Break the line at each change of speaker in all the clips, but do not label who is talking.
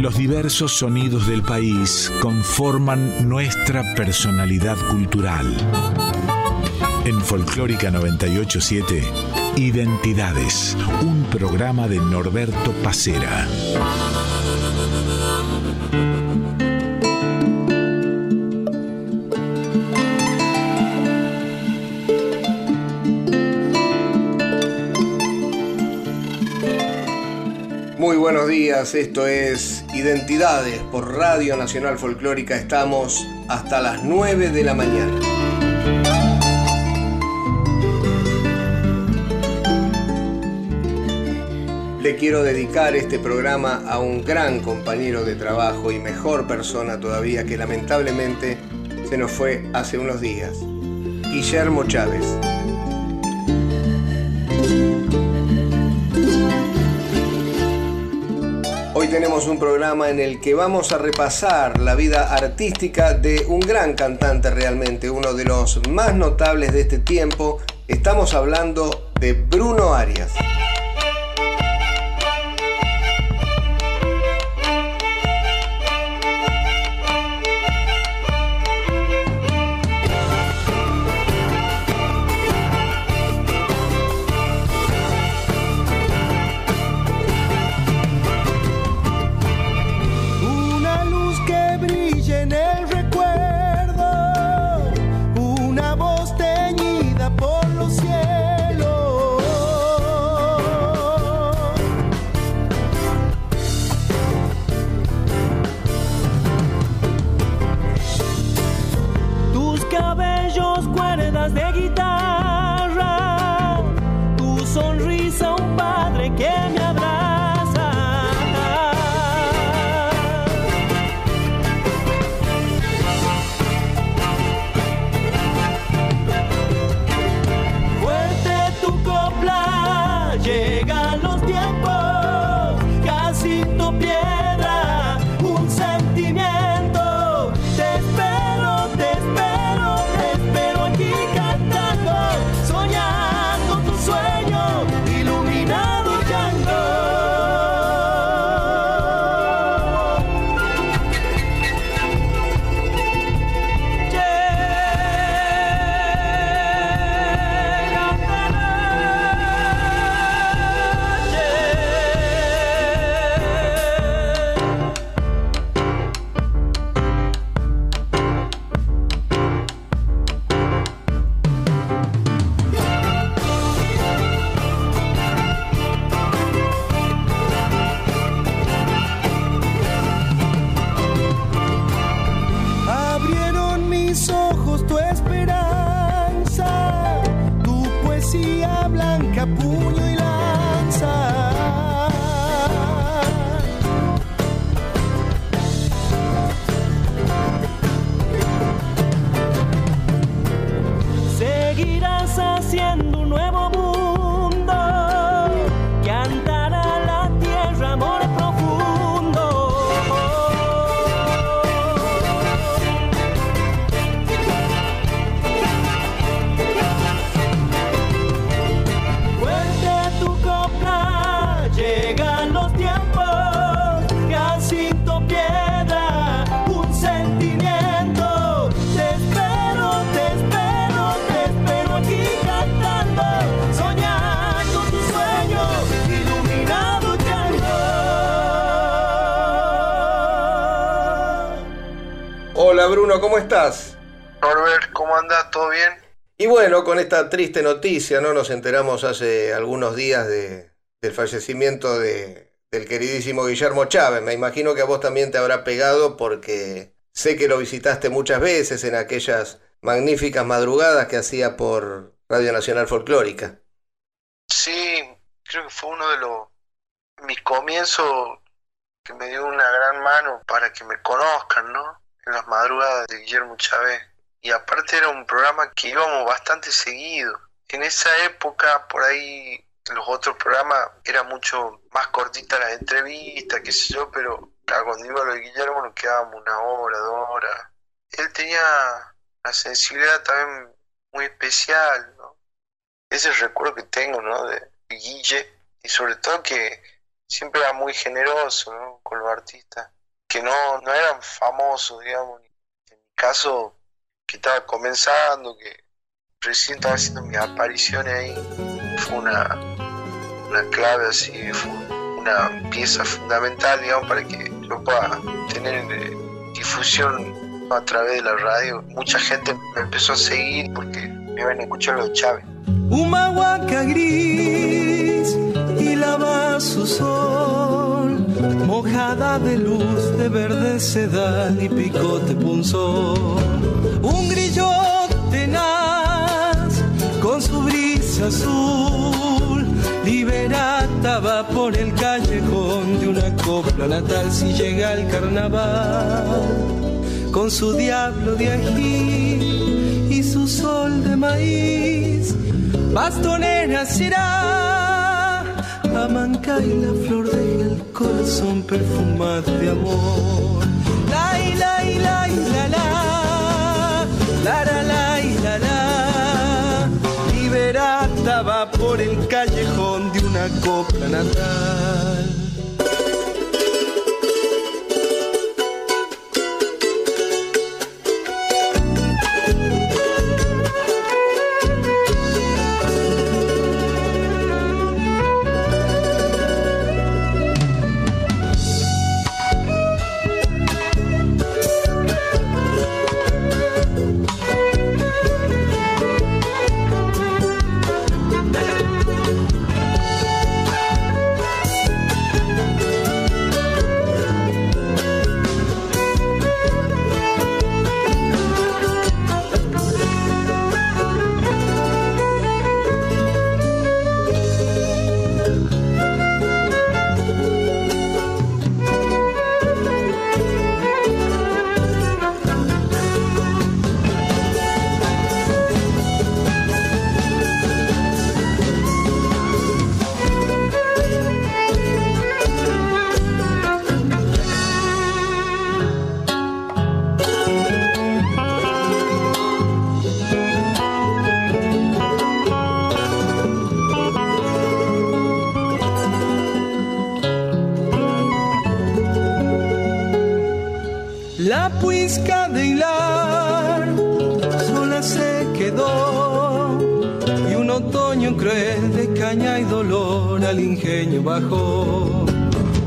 Los diversos sonidos del país conforman nuestra personalidad cultural. En Folclórica 987, Identidades, un programa de Norberto Pacera.
Muy buenos días, esto es Identidades por Radio Nacional Folclórica. Estamos hasta las 9 de la mañana. Le quiero dedicar este programa a un gran compañero de trabajo y mejor persona todavía que lamentablemente se nos fue hace unos días, Guillermo Chávez. Tenemos un programa en el que vamos a repasar la vida artística de un gran cantante realmente, uno de los más notables de este tiempo. Estamos hablando de Bruno Arias. Estás?
Norbert, ¿cómo andas? ¿Todo bien?
Y bueno, con esta triste noticia, ¿no? Nos enteramos hace algunos días de, del fallecimiento de, del queridísimo Guillermo Chávez. Me imagino que a vos también te habrá pegado porque sé que lo visitaste muchas veces en aquellas magníficas madrugadas que hacía por Radio Nacional Folclórica.
Sí, creo que fue uno de los mis comienzos que me dio una gran mano para que me conozcan, ¿no? En las madrugadas de Guillermo Chávez. Y aparte era un programa que íbamos bastante seguido. En esa época, por ahí, los otros programas era mucho más cortita las entrevistas, qué sé yo, pero cuando iba lo de Guillermo nos quedábamos una hora, dos horas. Él tenía una sensibilidad también muy especial, ¿no? Ese recuerdo que tengo, ¿no? De Guille, y sobre todo que siempre era muy generoso, ¿no? con los artistas que no, no eran famosos, digamos. En mi caso, que estaba comenzando, que recién estaba haciendo mis apariciones ahí, fue una, una clave así, fue una pieza fundamental, digamos, para que yo pueda tener eh, difusión a través de la radio. Mucha gente me empezó a seguir porque me iban a escuchar los Chávez.
Humahuaca gris y lava su sol, mojada de luz de verde sedal y picote punzón. Un grillo tenaz con su brisa azul, liberata va por el callejón de una copla natal si llega el carnaval, con su diablo de ají y su sol de maíz bastonera será amanca y la flor deja el corazón perfumado de amor. La y la y la, y la, la, la, lai, la, la. Liberata va por el callejón de una copla natal. Bajó.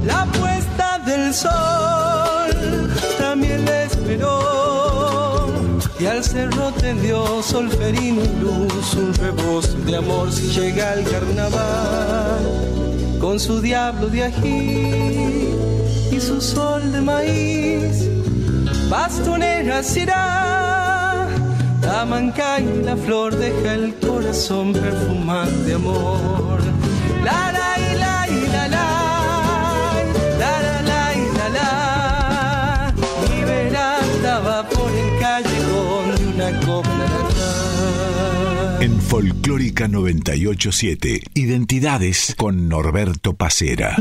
La puesta del sol también le esperó y al cerro tendió solferino y luz un rebozo de amor si llega el carnaval con su diablo de ají y su sol de maíz bastonera será. Tamanca y la flor deja el corazón perfumado de amor. La la la
Folclórica 987, Identidades con Norberto Pacera.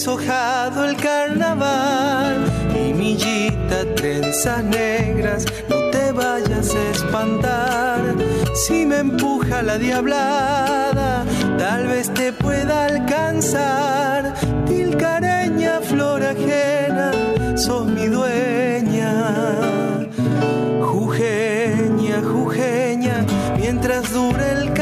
Deshojado el carnaval mi millita trenzas negras no te vayas a espantar. Si me empuja la diablada tal vez te pueda alcanzar. Tilcareña flor ajena sos mi dueña. Jujeña, jujeña, mientras dure el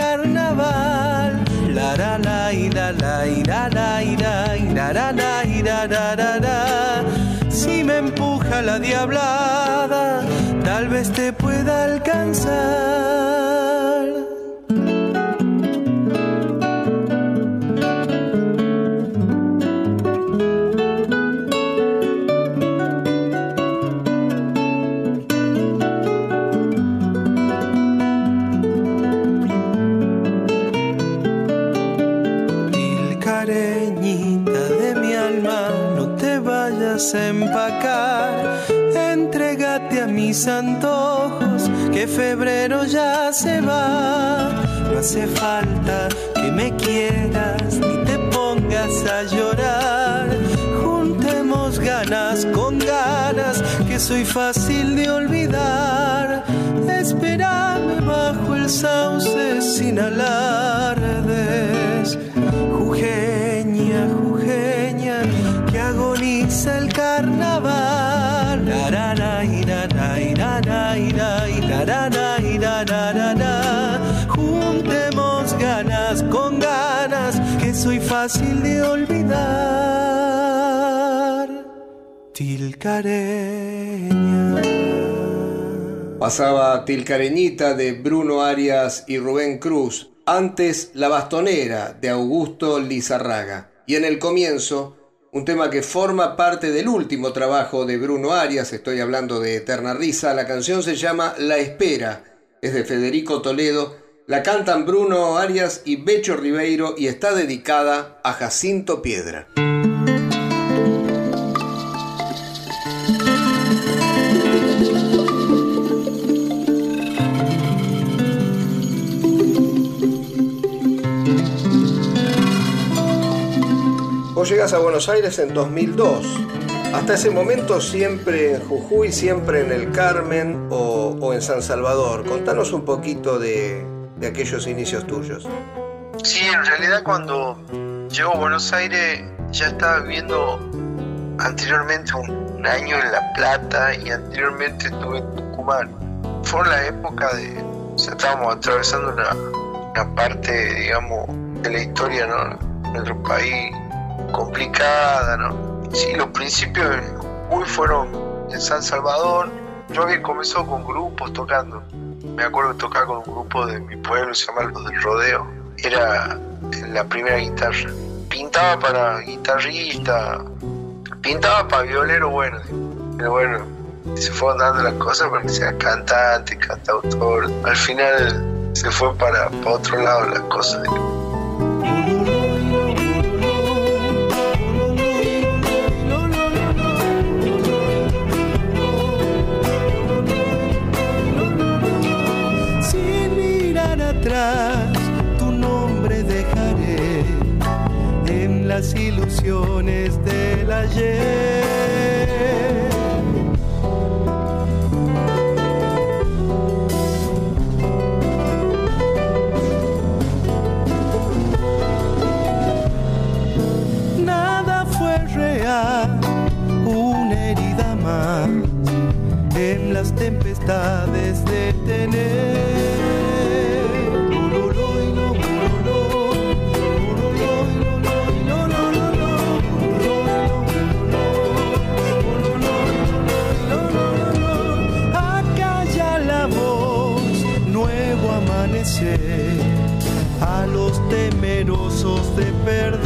La la la ira, la la ira, la la ira, la la la. Si me empuja la diablada, tal vez te pueda alcanzar. Empacar. Entrégate a mis antojos, que febrero ya se va. No hace falta que me quieras ni te pongas a llorar. Juntemos ganas con ganas, que soy fácil de olvidar. Espérame bajo el sauce sin alardes. Juntemos ganas con ganas, que soy fácil de olvidar. Tilcareña.
Pasaba Tilcareñita de Bruno Arias y Rubén Cruz, antes La Bastonera de Augusto Lizarraga. Y en el comienzo, un tema que forma parte del último trabajo de Bruno Arias, estoy hablando de Eterna Risa, la canción se llama La Espera, es de Federico Toledo, la cantan Bruno Arias y Becho Ribeiro y está dedicada a Jacinto Piedra. Vos llegas a Buenos Aires en 2002. Hasta ese momento siempre en Jujuy, siempre en el Carmen o, en San Salvador. Contanos un poquito de, aquellos inicios tuyos.
Sí, en realidad cuando llego a Buenos Aires ya estaba viviendo anteriormente un, año en La Plata y anteriormente estuve en Tucumán. Fue la época de, o estábamos atravesando una parte, digamos, de la historia, ¿no? Nuestro país complicada, ¿no? Sí, los principios de fueron en San Salvador. Yo había comenzado con grupos tocando. Me acuerdo que tocaba con un grupo de mi pueblo, se llama Los del Rodeo. Era la primera guitarra. Pintaba para guitarrista, pintaba para violero, bueno. Pero bueno, se fueron dando las cosas para que sea cantante, cantautor. Al final se fue para, para otro lado las cosas.
Tu nombre dejaré en las ilusiones del ayer. Nada fue real, una herida más en las tempestades perder.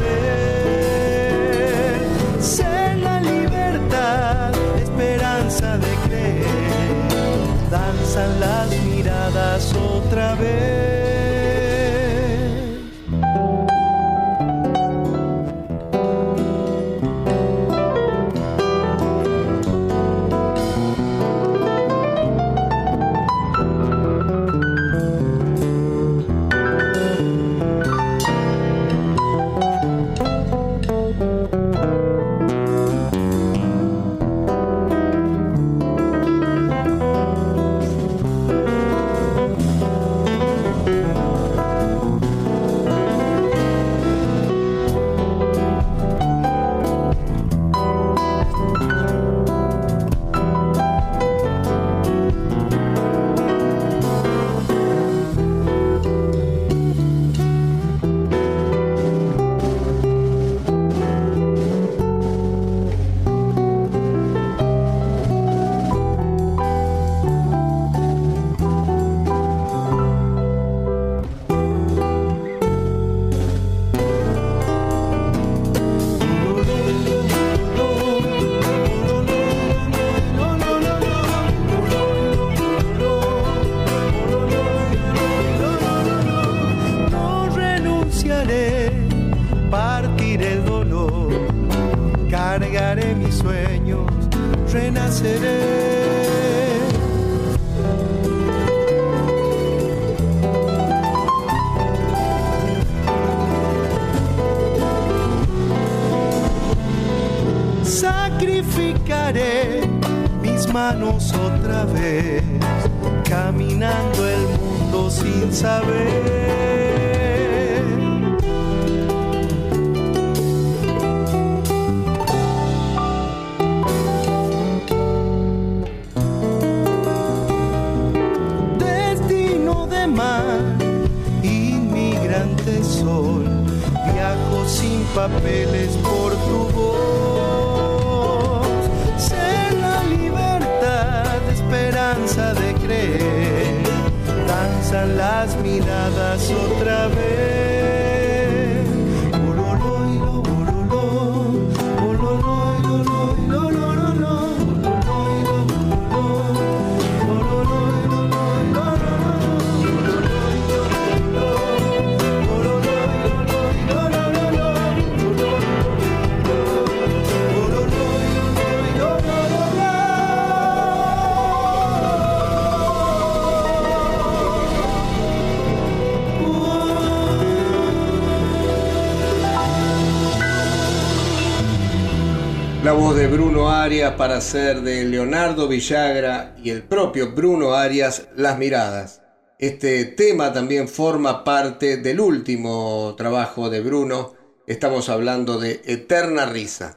Arias para hacer de Leonardo Villagra y el propio Bruno Arias Las Miradas. Este tema también forma parte del último trabajo de Bruno. Estamos hablando de Eterna Risa.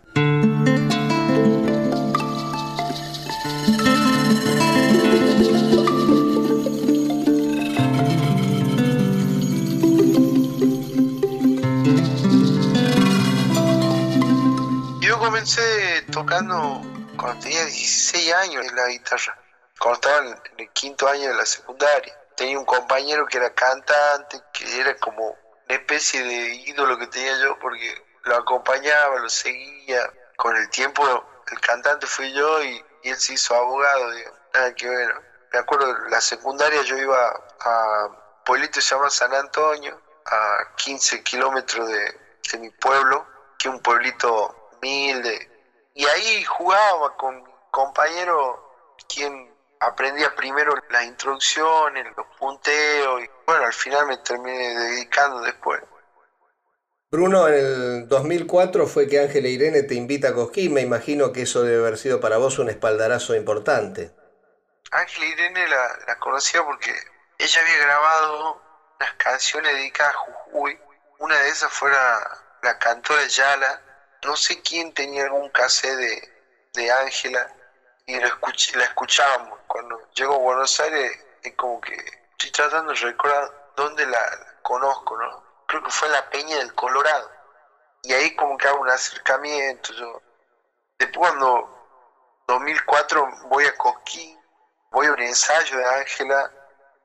comencé tocando cuando tenía 16 años en la guitarra, cuando estaba en el quinto año de la secundaria. Tenía un compañero que era cantante, que era como una especie de ídolo que tenía yo porque lo acompañaba, lo seguía. Con el tiempo el cantante fui yo y, él se hizo abogado, que. Me acuerdo, la secundaria yo iba a un pueblito que se llama San Antonio, a 15 kilómetros de, de mi pueblo, que es un pueblito y ahí jugaba con mi compañero, quien aprendía primero las introducciones, los punteos, y bueno, al final me terminé dedicando después.
Bruno, en el 2004 fue que Ángela Irene te invita a Cosquín, me imagino que eso debe haber sido para vos un espaldarazo importante.
Ángela Irene la, la conocía porque ella había grabado unas canciones dedicadas a Jujuy, una de esas fue la, la cantora Yala, no sé quién tenía algún cassette de Ángela y la escuchábamos. Cuando llego a Buenos Aires es como que estoy tratando de recordar dónde la, conozco, ¿no? Creo que fue en la Peña del Colorado. Y ahí como que hago un acercamiento. Yo. Después cuando 2004 voy a Cosquín, voy a un ensayo de Ángela,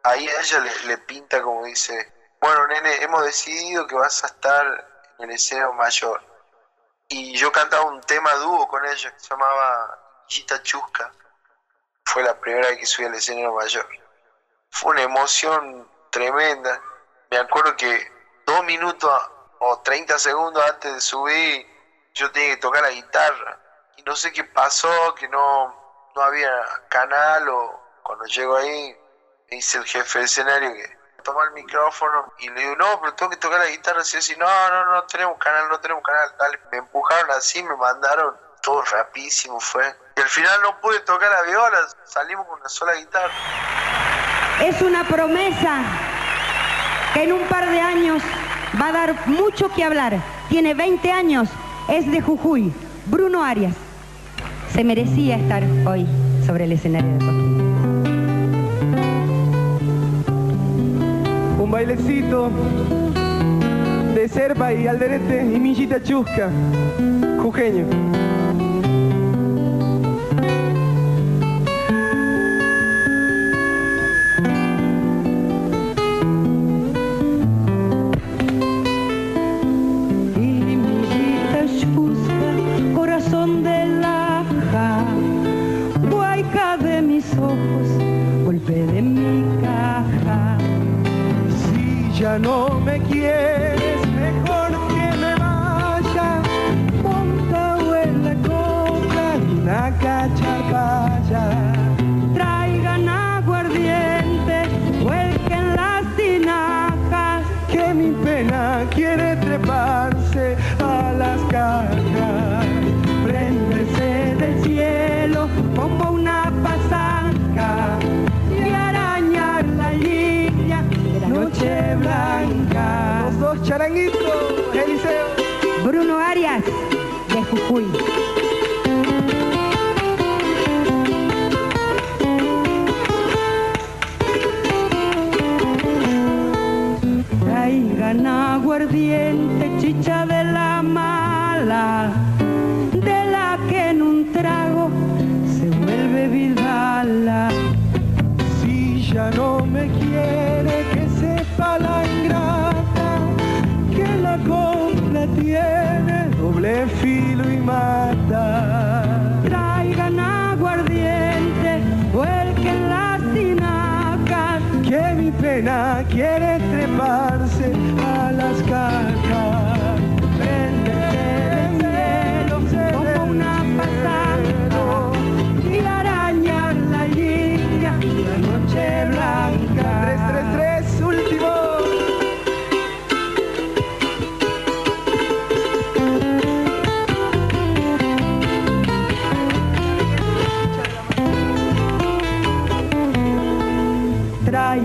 ahí ella le, le, pinta como dice, bueno nene, hemos decidido que vas a estar en el escenario mayor y yo cantaba un tema dúo con ella que se llamaba Gita Chusca. Fue la primera vez que subí al escenario mayor. Fue una emoción tremenda. Me acuerdo que dos minutos o 30 segundos antes de subir, yo tenía que tocar la guitarra. Y no sé qué pasó, que no, no había canal o cuando llego ahí, me dice el jefe de escenario que toma el micrófono y le digo, no, pero tengo que tocar la guitarra así, así, no, no, no tenemos canal, no tenemos canal, dale, me empujaron así, me mandaron, todo rapidísimo fue. Y al final no pude tocar la viola, salimos con una sola guitarra.
Es una promesa que en un par de años va a dar mucho que hablar. Tiene 20 años, es de Jujuy, Bruno Arias. Se merecía estar hoy sobre el escenario de Coquín.
bailecito de Serpa y Alderete y Millita Chusca, jujeño. No me quieres,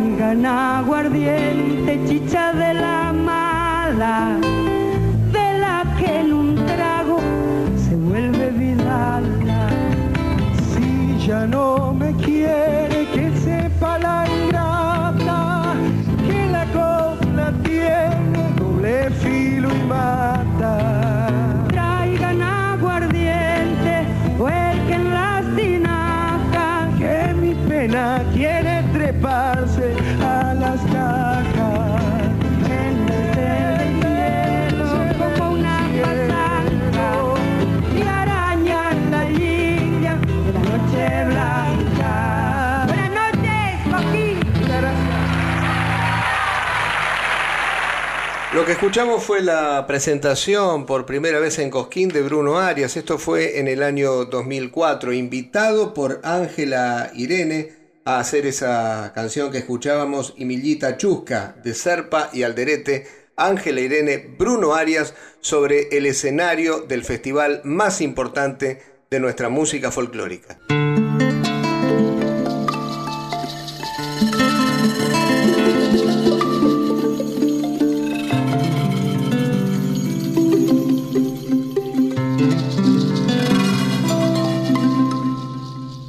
Traigan aguardiente, chicha de la mala, de la que en un trago se vuelve vidala.
Si ya no me quiere, que sepa la ingrata, que la copla tiene doble filo y mata.
Lo que escuchamos fue la presentación por primera vez en Cosquín de Bruno Arias. Esto fue en el año 2004, invitado por Ángela Irene a hacer esa canción que escuchábamos, Millita Chusca, de Serpa y Alderete. Ángela Irene, Bruno Arias, sobre el escenario del festival más importante de nuestra música folclórica.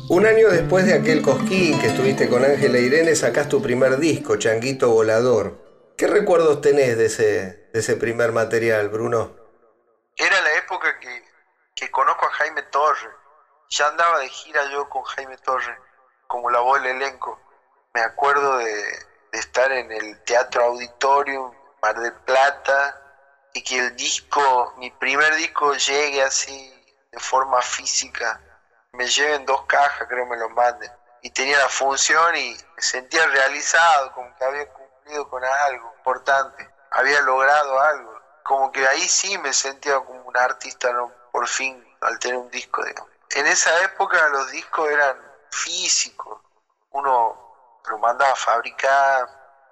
Un año después de aquel cosquín que estuviste con Ángela Irene, sacás tu primer disco, Changuito Volador. ¿Qué recuerdos tenés de ese, de ese primer material, Bruno?
Era la época que, que conozco a Jaime Torre. Ya andaba de gira yo con Jaime Torre, como la voz del elenco. Me acuerdo de, de estar en el Teatro Auditorium, Mar del Plata, y que el disco, mi primer disco, llegue así de forma física. Me lleven dos cajas, creo me lo manden. Y tenía la función y me sentía realizado, como que había cumplido con algo importante. Había logrado algo. Como que ahí sí me sentía como un artista, ¿no? por fin, al tener un disco, digamos. En esa época los discos eran físicos. Uno lo mandaba a fabricar,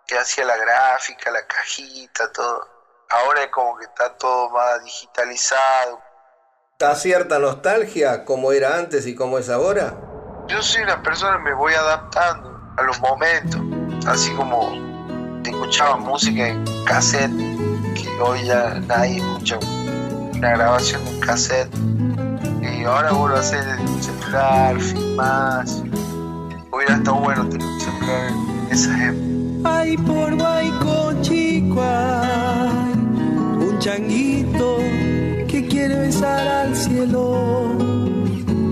que hacía la gráfica, la cajita, todo. Ahora es como que está todo más digitalizado.
¿Da cierta nostalgia como era antes y como es ahora?
Yo soy una persona que me voy adaptando a los momentos, así como escuchaba música en cassette, que hoy ya nadie escucha una grabación de un cassette, y ahora vuelvo a hacer el celular, filmás. Hubiera estado bueno tener un celular en esa época.
Ay, por Guayco chico un changuito besar al cielo.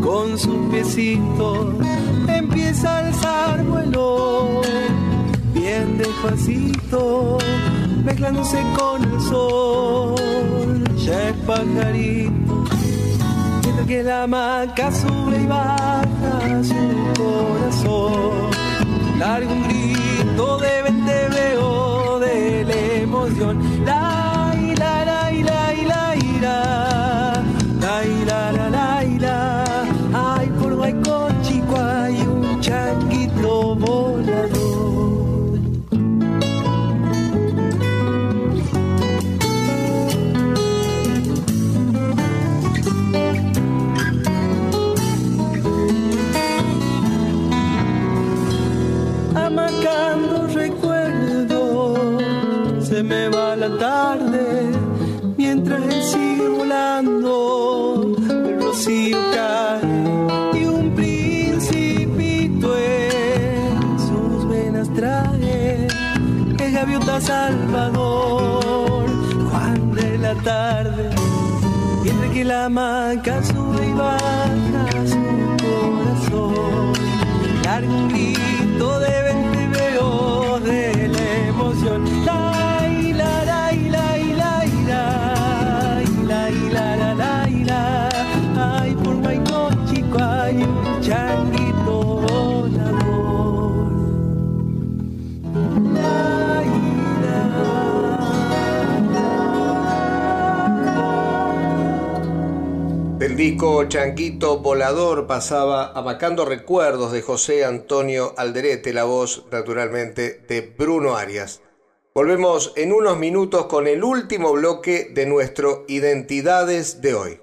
Con sus piecitos empieza a alzar vuelo, bien despacito, mezclándose con el sol. Ya es pajarito, viendo que la maca sube y baja su corazón. Largo un grito de vente veo de la emoción. La, la, la, la, la, la, come mientras que Changuito Volador
pasaba Abacando Recuerdos de José Antonio Alderete, la voz naturalmente de Bruno Arias. Volvemos en unos minutos con el último bloque de nuestro Identidades de hoy.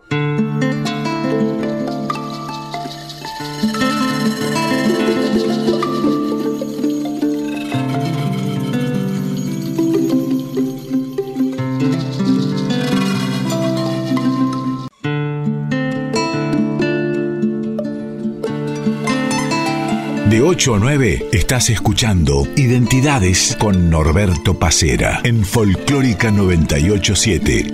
8 a 9 estás escuchando Identidades con Norberto Pacera en Folclórica 987.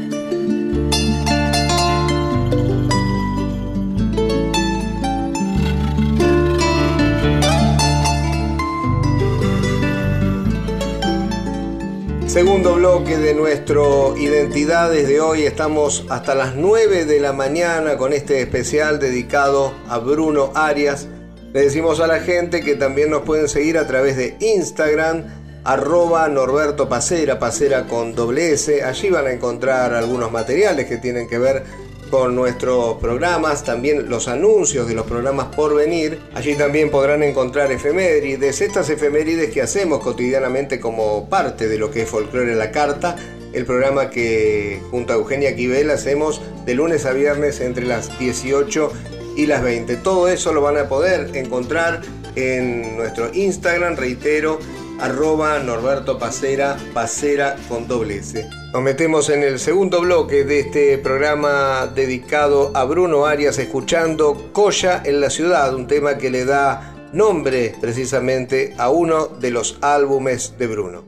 Segundo bloque de nuestro Identidades de hoy. Estamos hasta las 9 de la mañana con este especial dedicado a Bruno Arias. Le decimos a la gente que también nos pueden seguir a través de Instagram, arroba Norberto Pacera, Pacera con doble S. Allí van a encontrar algunos materiales que tienen que ver con nuestros programas, también los anuncios de los programas por venir. Allí también podrán encontrar efemérides, estas efemérides que hacemos cotidianamente como parte de lo que es Folclore en la Carta, el programa que junto a Eugenia Quivel hacemos de lunes a viernes entre las 18 y las 20. Todo eso lo van a poder encontrar en nuestro Instagram, reitero, arroba Norberto Pacera, Pacera con doble S. Nos metemos en el segundo bloque de este programa dedicado a Bruno Arias, escuchando Coya en la ciudad, un tema que le da nombre precisamente a uno de los álbumes de Bruno.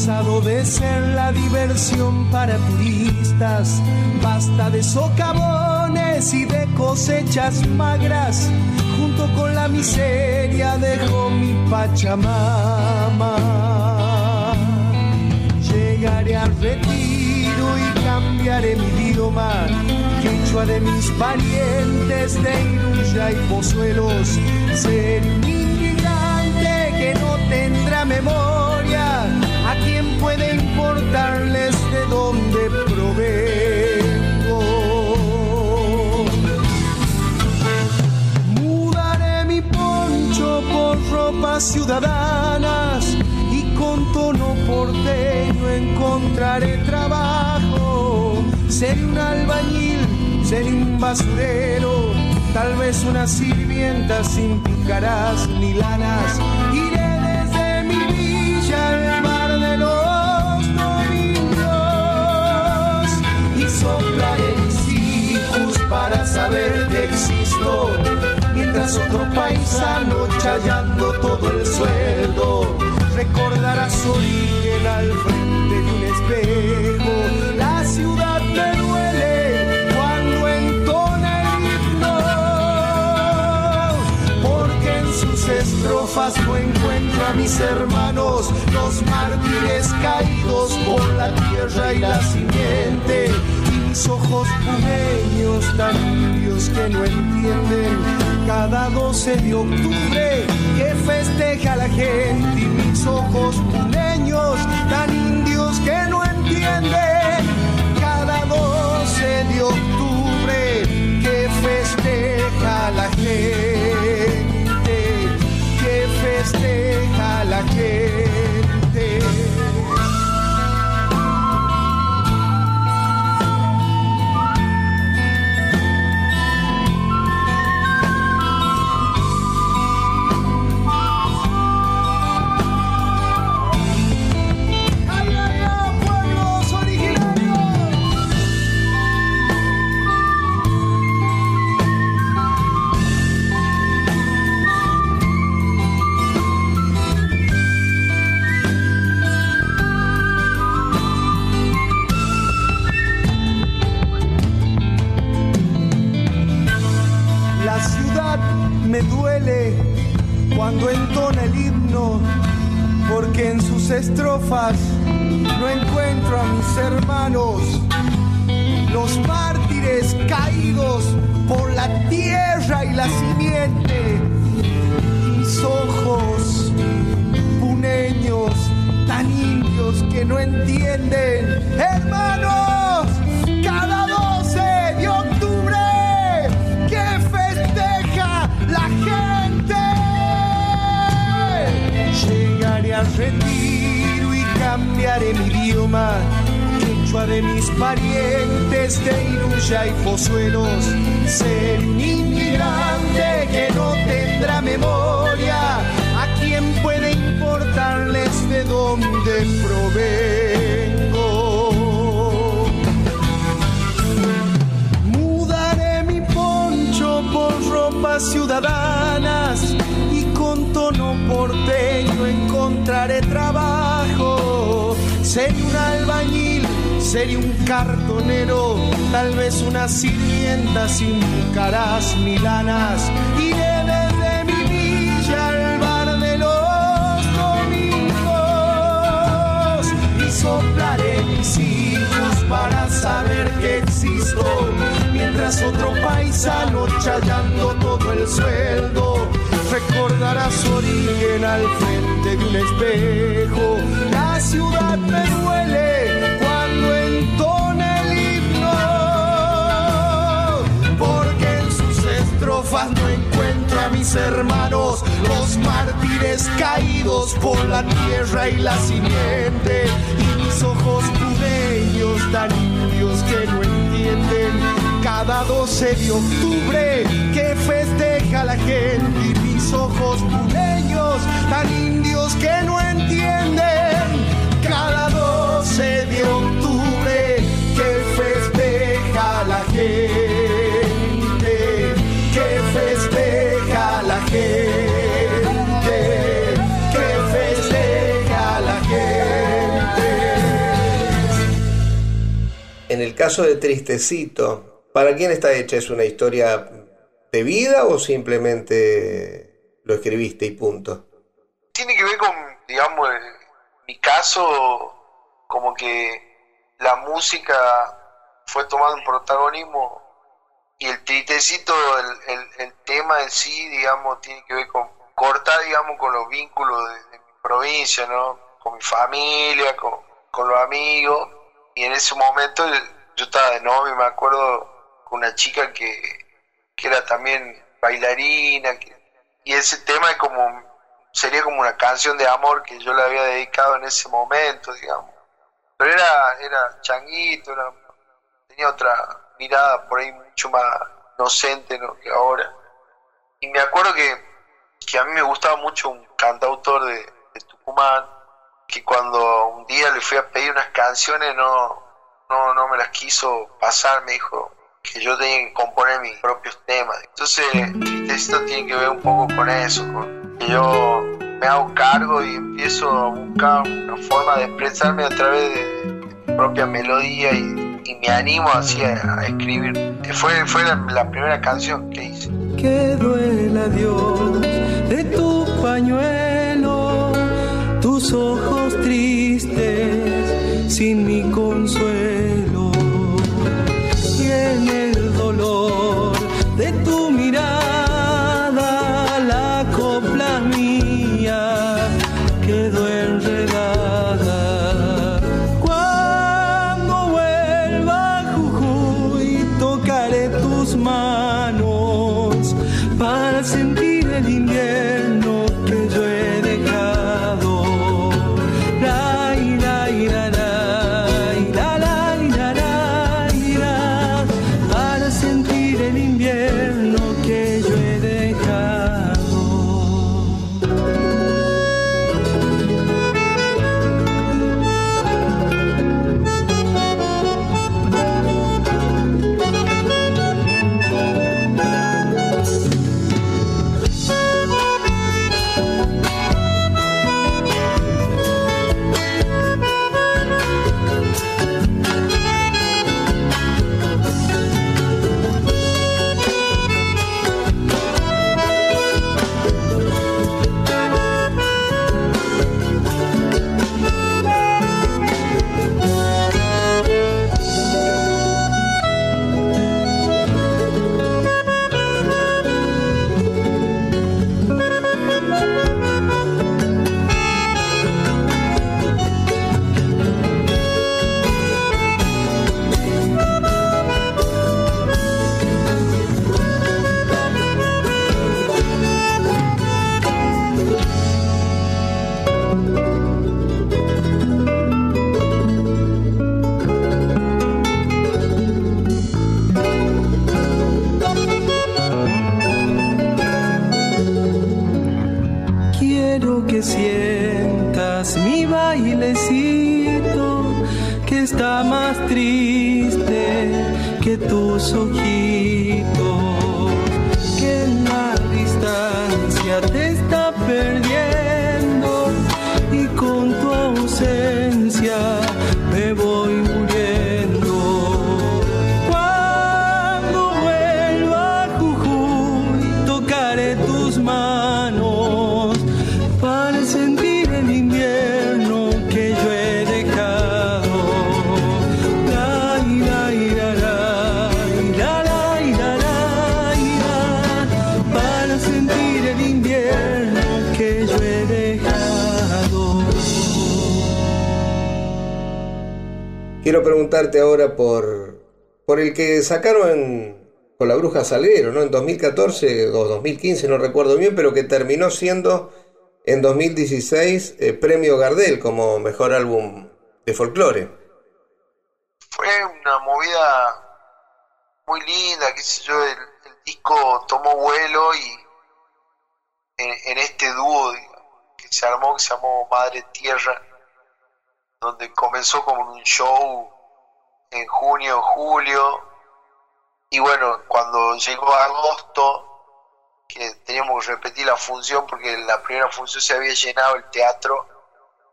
Cansado de ser la diversión para turistas. Basta de socavones y de cosechas magras, junto con la miseria dejo mi Pachamama. Llegaré al retiro y cambiaré mi idioma, quechua de mis parientes de Iruya y Pozuelos. Ser un inmigrante que no tendrá memoria, a quien puede importarles de dónde provengo. Mudaré mi poncho por ropas ciudadanas y con tono porteño encontraré trabajo. Seré un albañil, seré un basurero, tal vez una sirvienta sin pícaras ni lanas. Para saber que existo. Mientras otro paisano chayando todo el sueldo recordará su origen al frente de un espejo. La ciudad me duele cuando entona el himno, porque en sus estrofas no encuentro a mis hermanos, los mártires caídos por la tierra y la simiente. Ojos puneños tan indios que no entienden. Cada 12 de octubre que festeja la gente y mis ojos puneños tan indios que no entienden ciudadanas y con tono porteño encontraré trabajo. Seré un albañil, seré un cartonero, tal vez una sirvienta sin caras ni lanas. Iré desde mi villa al bar de los domingos y soplaré mis para saber que existo. Mientras otro paisano chayando todo el sueldo recordará su origen al frente de un espejo. La ciudad me duele cuando entona el himno, porque en sus estrofas no encuentro a mis hermanos, los mártires caídos por la tierra y la simiente, y mis ojos pudeños tan indios que no entienden. Cada 12 de octubre que festeja la gente y mis ojos puneños tan indios que no entienden. Cada 12 de octubre
caso de Tristecito, ¿para quién está hecha? ¿Es una historia de vida o simplemente lo escribiste y punto?
tiene que ver con, digamos, mi caso, como que la música fue tomando un protagonismo y el tristecito, el, el, tema en sí, digamos, tiene que ver con cortar, digamos, con los vínculos de, de mi provincia, ¿no? Con mi familia, con, con los amigos. Y en ese momento yo estaba de novio, me acuerdo, con una chica que, que era también bailarina, y ese tema es como sería como una canción de amor que yo le había dedicado en ese momento, digamos. Pero era, era changuito, era- tenía otra mirada por ahí mucho más inocente ¿no? que ahora. Y me acuerdo que, que a mí me gustaba mucho un cantautor de Tucumán, que cuando un día le fui a pedir unas canciones no, no, no me las quiso pasar, me dijo que yo tenía que componer mis propios temas. Entonces, Tristecito tiene que ver un poco con eso, yo me hago cargo y empiezo a buscar una forma de expresarme a través de, mi propia melodía y, y me animo así a, escribir. Fue, fue la, la primera canción que hice.
que duela Dios de tu pañuelo, tus ojos tristes sin mi
Quiero preguntarte ahora por, por el que sacaron con la Bruja Salguero, ¿no? En 2014 o 2015, no recuerdo bien, pero que terminó siendo en 2016 eh, Premio Gardel como mejor álbum de folclore.
Fue una movida muy linda, qué sé yo, el, disco tomó vuelo y en, en este dúo que se armó, que se llamó Madre Tierra, donde comenzó como un show en junio, julio, y bueno, cuando llegó agosto, que teníamos que repetir la función porque la primera función se había llenado el teatro,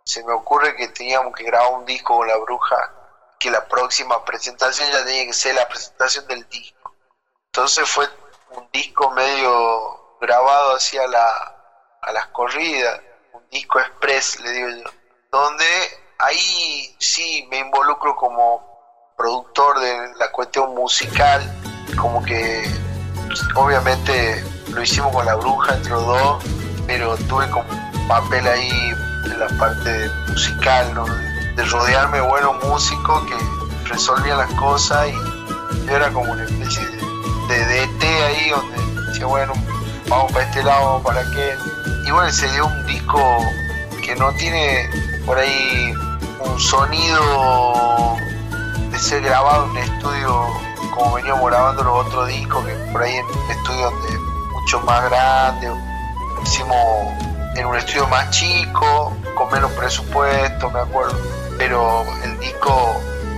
se me ocurre que teníamos que grabar un disco con la bruja, que la próxima presentación ya tenía que ser la presentación del disco. Entonces fue un disco medio grabado así a, la, a las corridas, un disco express, le digo yo, donde ahí sí me involucro como productor de la cuestión musical, como que obviamente lo hicimos con la bruja entre los dos, pero tuve como papel ahí en la parte musical, ¿no? de rodearme de buenos músicos que resolvían las cosas y yo era como una especie de, DT ahí donde decía, bueno, vamos para este lado, para aquel. Y bueno, se dio un disco que no tiene por ahí un sonido de ser grabado en un estudio como veníamos grabando los otros discos, que por ahí en un estudio mucho más grande, hicimos en un estudio más chico, con menos presupuesto, me acuerdo, pero el disco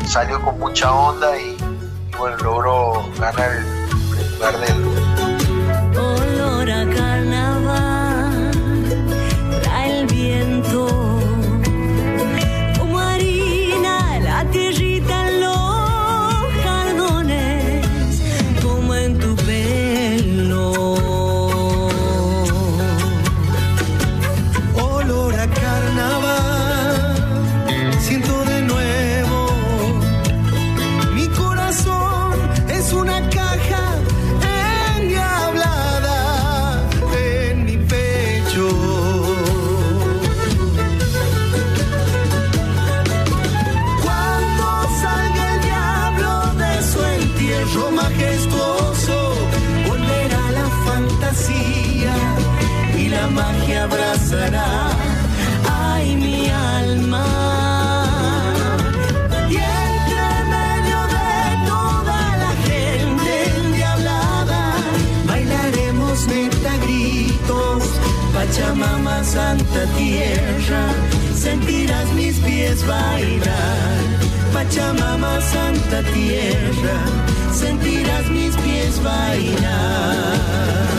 salió con mucha onda y bueno, logró ganar el lugar del
Santa Tierra, sentirás mis pies bailar. Pachamama Santa Tierra, sentirás mis pies bailar.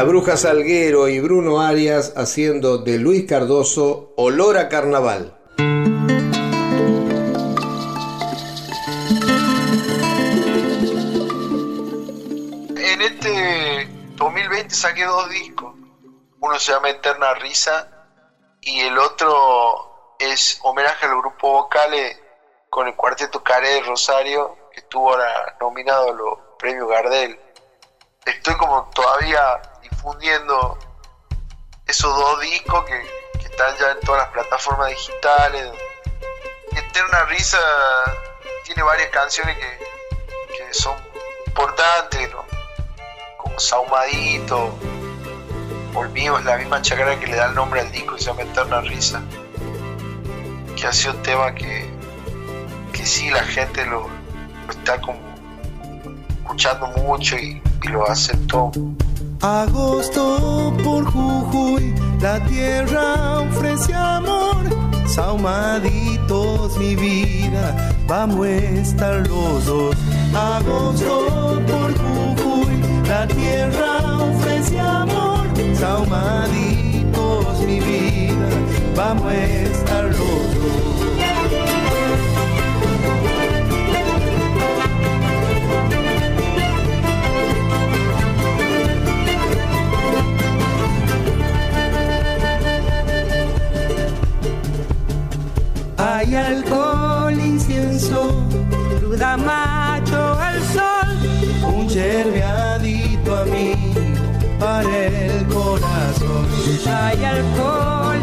La
Bruja Salguero y Bruno Arias haciendo de Luis Cardoso Olor a Carnaval.
En este 2020 saqué dos discos. Uno se llama Eterna Risa y el otro es homenaje al grupo Vocales con el cuarteto Care de Rosario que estuvo ahora nominado a los premios Gardel. Estoy como todavía difundiendo esos dos discos que, están ya en todas las plataformas digitales. Eterna Risa tiene varias canciones que, son importantes, como Saumadito, o el mismo- la misma chacra que le da el nombre al disco que se llama Eterna Risa, que ha sido un tema que, que sí la gente lo, está como escuchando mucho y, y lo aceptó.
Agosto por Jujuy, la tierra ofrece amor. Saumaditos, mi vida, vamos a estar los dos. Agosto por Jujuy, la tierra ofrece amor. Saumaditos, mi vida, vamos a estar los dos.
Hay alcohol, incienso, cruda macho al sol,
un yerbeadito a mí para el corazón.
Hay alcohol,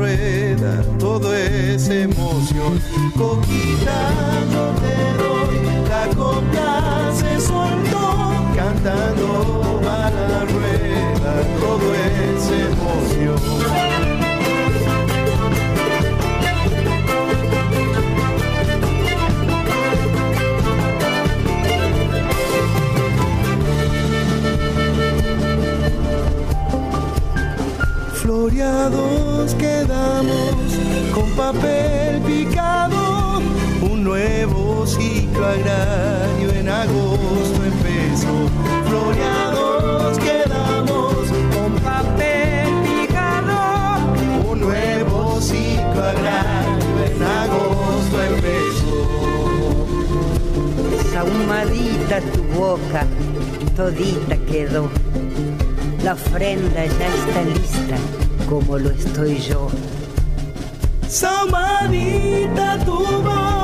rueda, todo es emoción. Coquita, yo te doy, la copla se soltó, cantando a la rueda, todo es emoción.
floreados que con papel picado, un nuevo ciclo agrario en agosto empezó, floreados quedamos con papel picado, un nuevo ciclo agrario en agosto empezó.
Sahumadita tu boca, todita quedó. La ofrenda ya está lista, como lo estoy yo
habita tu voz.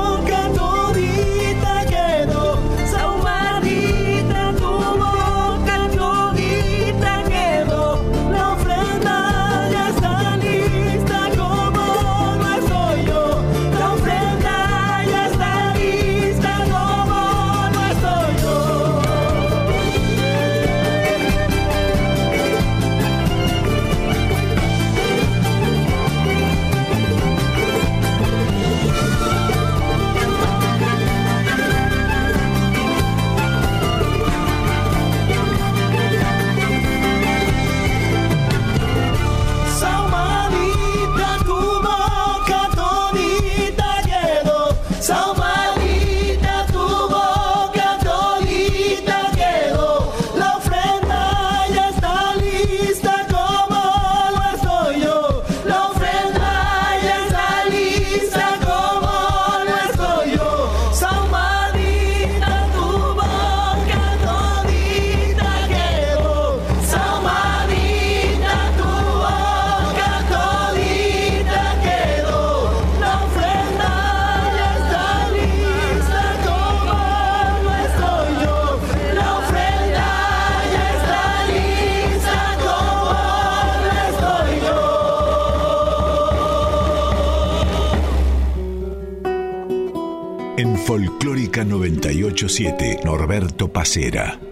Cachaceira.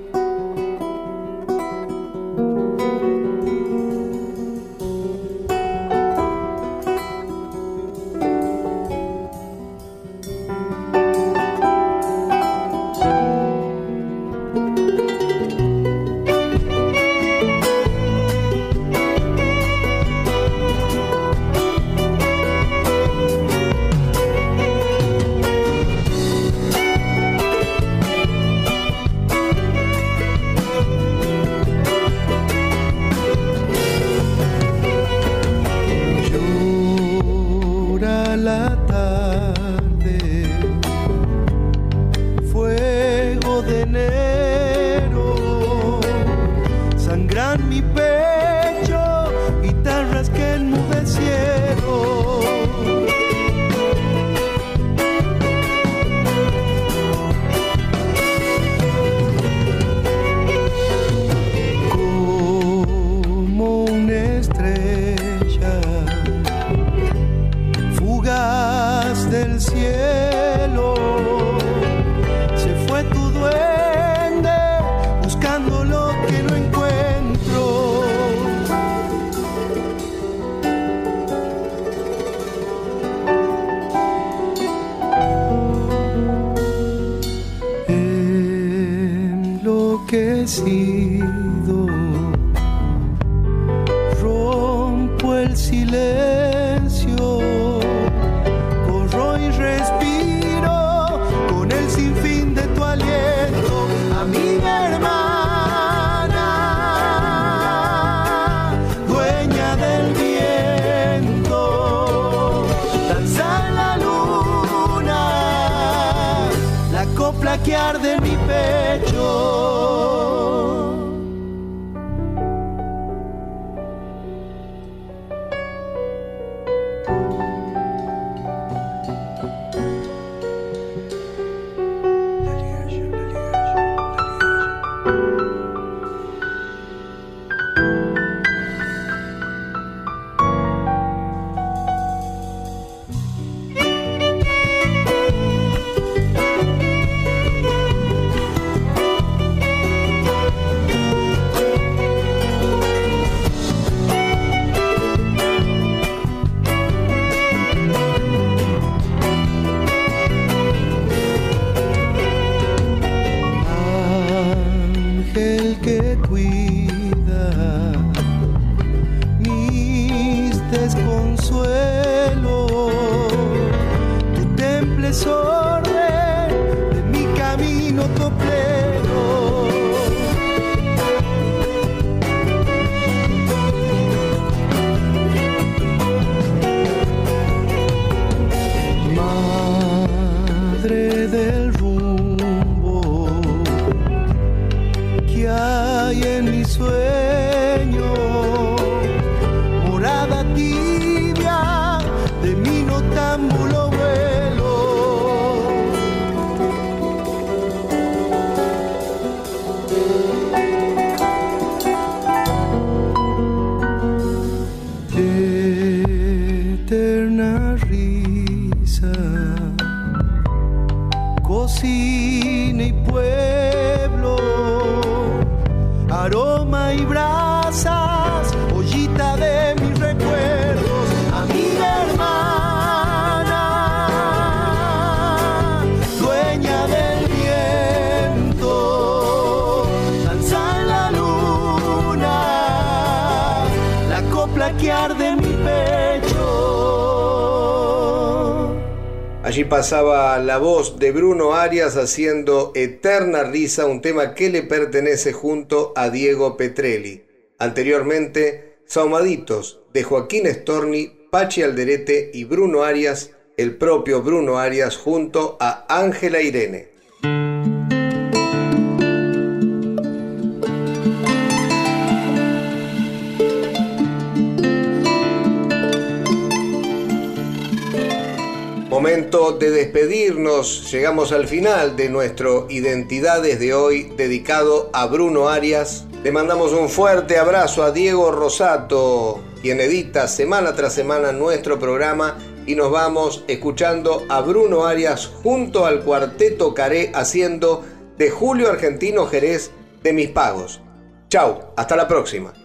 halata pasaba la voz de Bruno Arias haciendo Eterna Risa, un tema que le pertenece junto a Diego Petrelli. Anteriormente, Saumaditos de Joaquín Storni, Pachi Alderete y Bruno Arias, el propio Bruno Arias junto a Ángela Irene. Momento de despedirnos, llegamos al final de nuestro Identidades de hoy dedicado a Bruno Arias. Le mandamos un fuerte abrazo a Diego Rosato, quien edita semana tras semana nuestro programa y nos vamos escuchando a Bruno Arias junto al cuarteto Caré haciendo de Julio Argentino Jerez de mis pagos. Chau, hasta la próxima.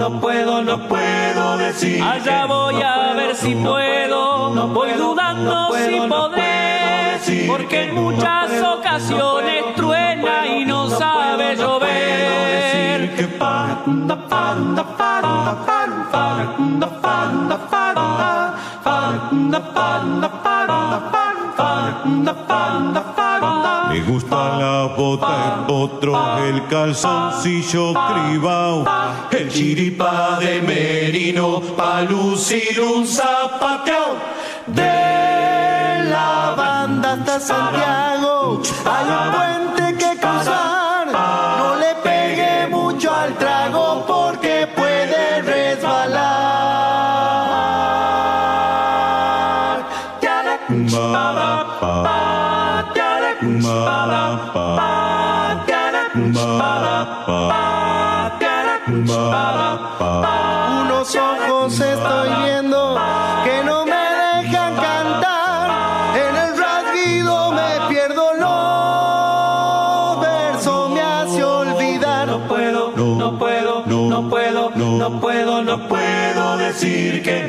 no puedo, no puedo decir.
Allá voy a ver si puedo, voy dudando si podré, porque en muchas ocasiones truena y no sabe llover.
Me gusta la bota en potro, el calzoncillo cribao, el chiripa de merino, pa' lucir un zapateado.
De la banda hasta Santiago un puente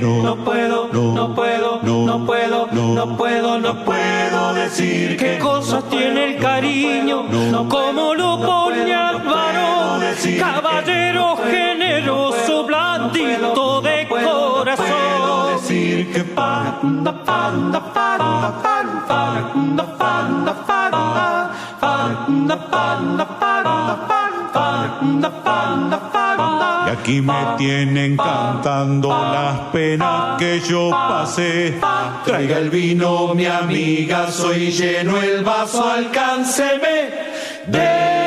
no. Puedo, no puedo, no puedo, no puedo, no puedo decir
¿Qué cosas tiene el cariño? Como lo pone Álvaro, caballero generoso, blandito de corazón.
decir que
Panda, panda, panda, panda, panda, panda, panda, panda, panda, panda, panda,
aquí me tienen cantando las penas que yo pasé.
Traiga el vino, mi amiga, soy lleno el vaso, alcánceme. De